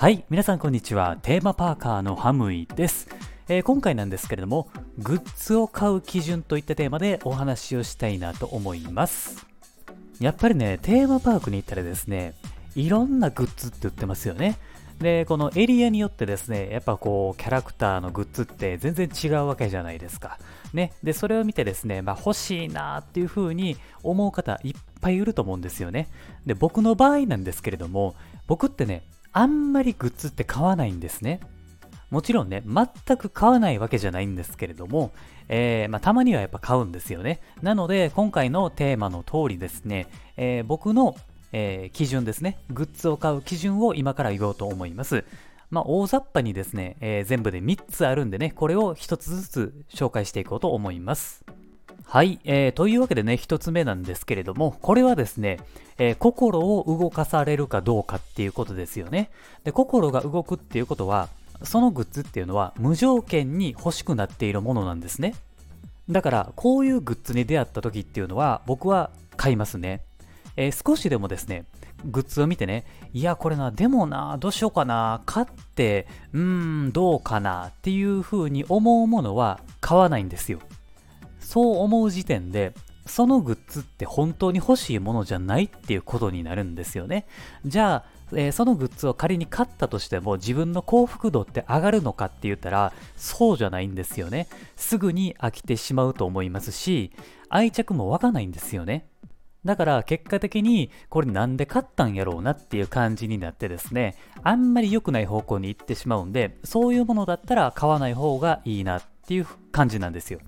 はい、皆さんこんにちは。テーマパーカーのハムイです。えー今回なんですけれども、グッズを買う基準といったテーマでお話をしたいなと思います。やっぱりね、テーマパークに行ったらですね、いろんなグッズって売ってますよね。で、このエリアによってですね、やっぱこう、キャラクターのグッズって全然違うわけじゃないですか。ね。で、それを見てですね、まあ欲しいなっていう風に思う方いっぱいいると思うんですよね。で、僕の場合なんですけれども、僕ってね、あんまりグッズって買わないんですね。もちろんね、全く買わないわけじゃないんですけれども、えーまあ、たまにはやっぱ買うんですよね。なので、今回のテーマの通りですね、えー僕の、えー基準ですね、グッズを買う基準を今から言おうと思います。まあ、大雑把にですね、え全部で3つあるんでね、これを1つずつ紹介していこうと思います。はい、えーというわけでね、1つ目なんですけれども、これはですね、えー心を動かされるかどうかっていうことですよね。で、心が動くっていうことは、そのグッズっていうのは無条件に欲しくなっているものなんですね。だから、こういうグッズに出会った時っていうのは、僕は買いますね。えー少しでもですね、グッズを見てね、いや、これな、でもな、どうしようかな、買って、うーん、どうかなっていう風に思うものは買わないんですよ。そう思う時点で、そのグッズって本当に欲しいものじゃないっていうことになるんですよね。じゃあ、えーそのグッズを仮に買ったとしても自分の幸福度って上がるのかって言ったらそうじゃないんですよね。すぐに飽きてしまうと思いますし愛着も湧かないんですよね。だから結果的にこれなんで買ったんやろうなっていう感じになってですねあんまり良くない方向に行ってしまうんでそういうものだったら買わない方がいいなっていう感じなんですよ。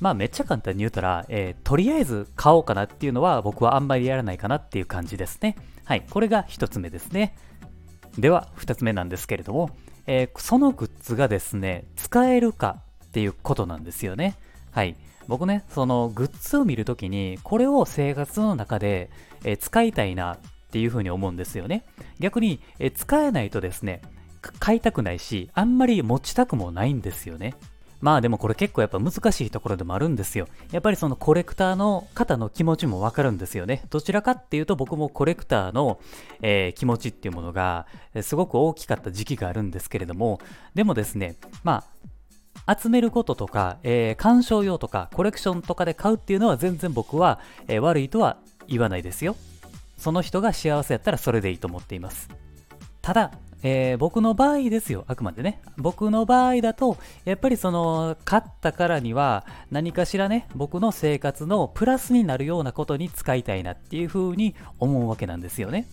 まあめっちゃ簡単に言うたら、えーとりあえず買おうかなっていうのは僕はあんまりやらないかなっていう感じですね。はい、これが一つ目ですね。では二つ目なんですけれども、えーそのグッズがですね、使えるかっていうことなんですよね。はい。僕ね、そのグッズを見るときに、これを生活の中で、えー使いたいなっていうふうに思うんですよね。逆に、えー使えないとですね、買いたくないし、あんまり持ちたくもないんですよね。まあでもこれ結構やっぱ難しいところでもあるんですよ。やっぱりそのコレクターの方の気持ちもわかるんですよね。どちらかっていうと僕もコレクターの、えー気持ちっていうものがすごく大きかった時期があるんですけれども、でもですね、まあ集めることとか、えー鑑賞用とかコレクションとかで買うっていうのは全然僕は、えー悪いとは言わないですよ。その人が幸せやったらそれでいいと思っています。ただ、えー僕の場合ですよ、あくまでね。僕の場合だと、やっぱりその、買ったからには、何かしらね、僕の生活のプラスになるようなことに使いたいなっていう風に思うわけなんですよね。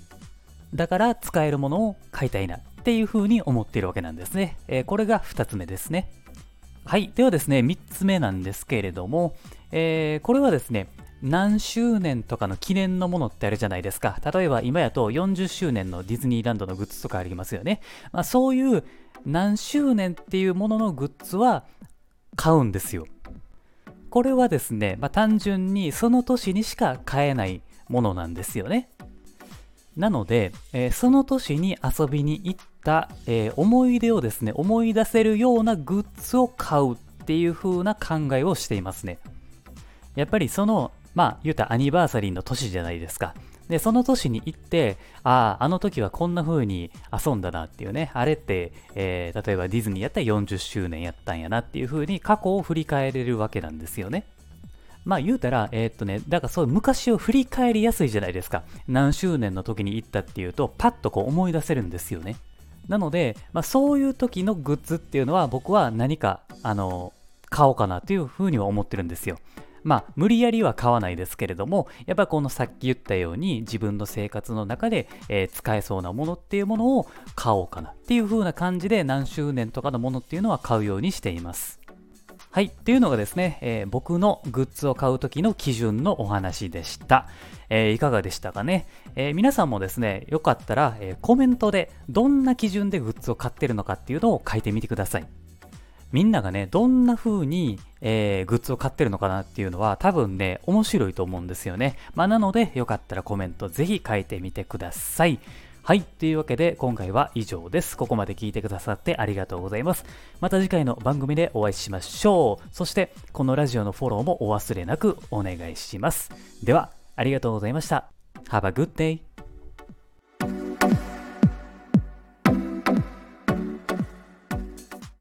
だから、使えるものを買いたいなっていう風に思っているわけなんですね。えーこれが2つ目ですね。はい。ではですね、3つ目なんですけれども、えーこれはですね、何周年とかの記念のものってあるじゃないですか。例えば今やと40周年のディズニーランドのグッズとかありますよね。まあ、そういう何周年っていうもののグッズは買うんですよ。これはですね、まあ、単純にその年にしか買えないものなんですよね。なので、えーその年に遊びに行った、えー思い出をですね、思い出せるようなグッズを買うっていう風な考えをしていますね。やっぱりその、まあ、言うたらアニバーサリーの年じゃないですか。で、その年に行って、ああ、あの時はこんな風に遊んだなっていうね、あれって、えー例えばディズニーやったら40周年やったんやなっていう風に過去を振り返れるわけなんですよね。まあ言うたら、えーっとね、だからそういう昔を振り返りやすいじゃないですか。何周年の時に行ったっていうと、パッとこう思い出せるんですよね。なので、まあ、そういう時のグッズっていうのは僕は何か、あの、買おうかなというふうには思ってるんですよ。まあ、無理やりは買わないですけれども、やっぱこのさっき言ったように自分の生活の中で、えー使えそうなものっていうものを買おうかなっていう風な感じで何周年とかのものっていうのは買うようにしています。はい。っていうのがですね、えー僕のグッズを買う時の基準のお話でした。えーいかがでしたかね、えー皆さんもですね、よかったら、えーコメントでどんな基準でグッズを買ってるのかっていうのを書いてみてください。みんながね、どんな風に、えーグッズを買ってるのかなっていうのは多分ね、面白いと思うんですよね。まあ、なので、よかったらコメントぜひ書いてみてください。はい。というわけで、今回は以上です。ここまで聞いてくださってありがとうございます。また次回の番組でお会いしましょう。そして、このラジオのフォローもお忘れなくお願いします。では、ありがとうございました。Have a good day!